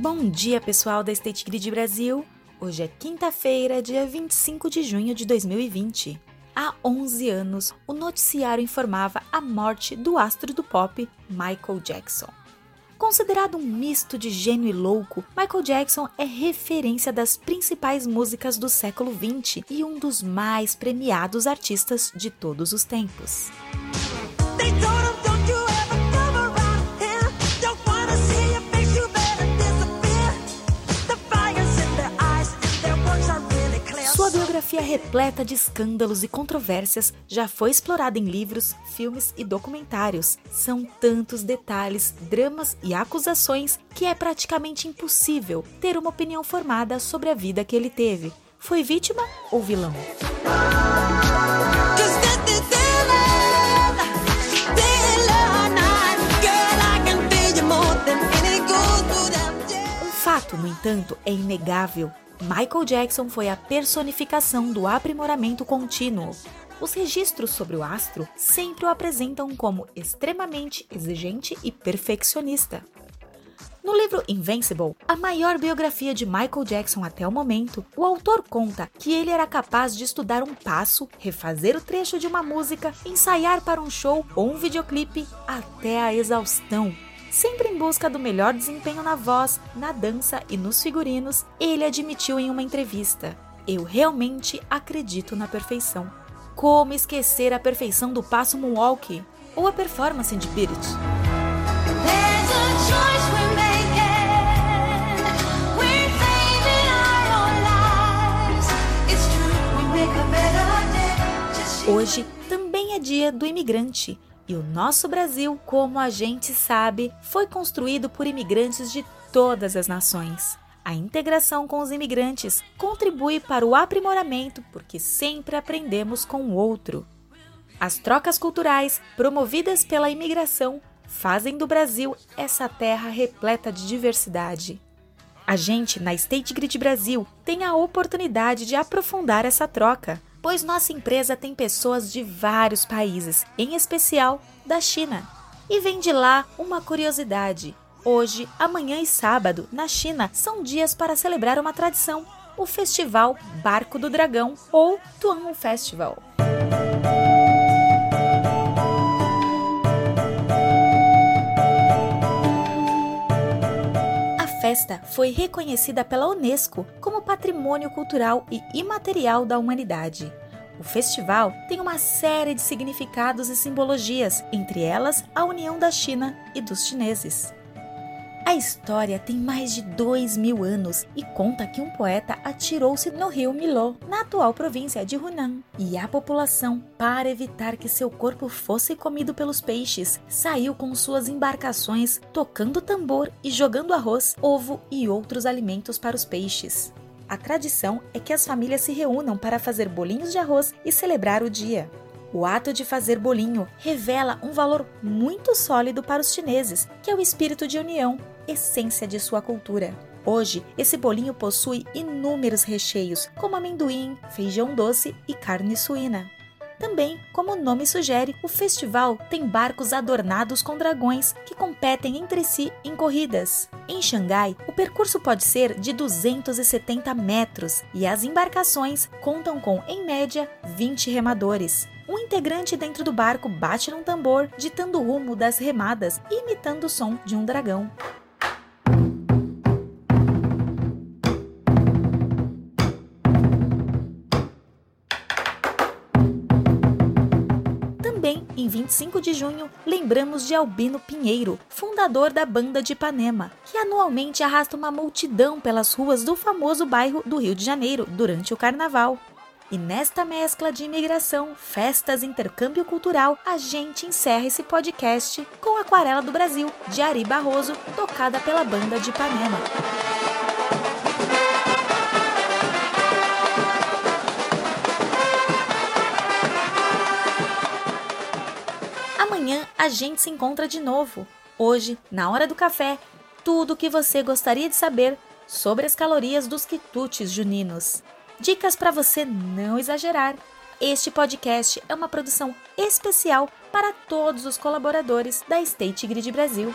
Bom dia, pessoal da State Grid Brasil. Hoje é quinta-feira, dia 25 de junho de 2020. Há 11 anos, o noticiário informava a morte do astro do pop Michael Jackson. Considerado um misto de gênio e louco, Michael Jackson é referência das principais músicas do século XX e um dos mais premiados artistas de todos os tempos. Biografia repleta de escândalos e controvérsias já foi explorada em livros, filmes e documentários. São tantos detalhes, dramas e acusações que é praticamente impossível ter uma opinião formada sobre a vida que ele teve. Foi vítima ou vilão? Um fato, no entanto, é inegável. Michael Jackson foi a personificação do aprimoramento contínuo. Os registros sobre o astro sempre o apresentam como extremamente exigente e perfeccionista. No livro Invincible, a maior biografia de Michael Jackson até o momento, o autor conta que ele era capaz de estudar um passo, refazer o trecho de uma música, ensaiar para um show ou um videoclipe até a exaustão. Sempre em busca do melhor desempenho na voz, na dança e nos figurinos, ele admitiu em uma entrevista: Eu realmente acredito na perfeição. Como esquecer a perfeição do passo moonwalk? Ou a performance de Beat It? Hoje também é dia do imigrante e o nosso Brasil, como a gente sabe, foi construído por imigrantes de todas as nações. A integração com os imigrantes contribui para o aprimoramento porque sempre aprendemos com o outro. As trocas culturais promovidas pela imigração fazem do Brasil essa terra repleta de diversidade. A gente, na State Grid Brasil, tem a oportunidade de aprofundar essa troca pois nossa empresa tem pessoas de vários países, em especial da China. E vem de lá uma curiosidade. Hoje, amanhã e sábado, na China, são dias para celebrar uma tradição, o Festival Barco do Dragão ou Tuan Festival. Festa foi reconhecida pela Unesco como Patrimônio Cultural e Imaterial da Humanidade. O festival tem uma série de significados e simbologias, entre elas a união da China e dos chineses. A história tem mais de dois mil anos e conta que um poeta atirou-se no rio Milô, na atual província de Hunan, e a população, para evitar que seu corpo fosse comido pelos peixes, saiu com suas embarcações tocando tambor e jogando arroz, ovo e outros alimentos para os peixes. A tradição é que as famílias se reúnam para fazer bolinhos de arroz e celebrar o dia. O ato de fazer bolinho revela um valor muito sólido para os chineses, que é o espírito de união, essência de sua cultura. Hoje, esse bolinho possui inúmeros recheios, como amendoim, feijão doce e carne suína. Também, como o nome sugere, o festival tem barcos adornados com dragões que competem entre si em corridas. Em Xangai, o percurso pode ser de 270 metros e as embarcações contam com, em média, 20 remadores. Um integrante dentro do barco bate num tambor, ditando o rumo das remadas e imitando o som de um dragão. Também, em 25 de junho, lembramos de Albino Pinheiro, fundador da Banda de Ipanema, que anualmente arrasta uma multidão pelas ruas do famoso bairro do Rio de Janeiro durante o carnaval. E nesta mescla de imigração, festas e intercâmbio cultural, a gente encerra esse podcast com Aquarela do Brasil, de Ari Barroso, tocada pela Banda de Ipanema. Amanhã a gente se encontra de novo. Hoje, na hora do café, tudo o que você gostaria de saber sobre as calorias dos quitutes juninos. Dicas para você não exagerar. Este podcast é uma produção especial para todos os colaboradores da State Grid Brasil.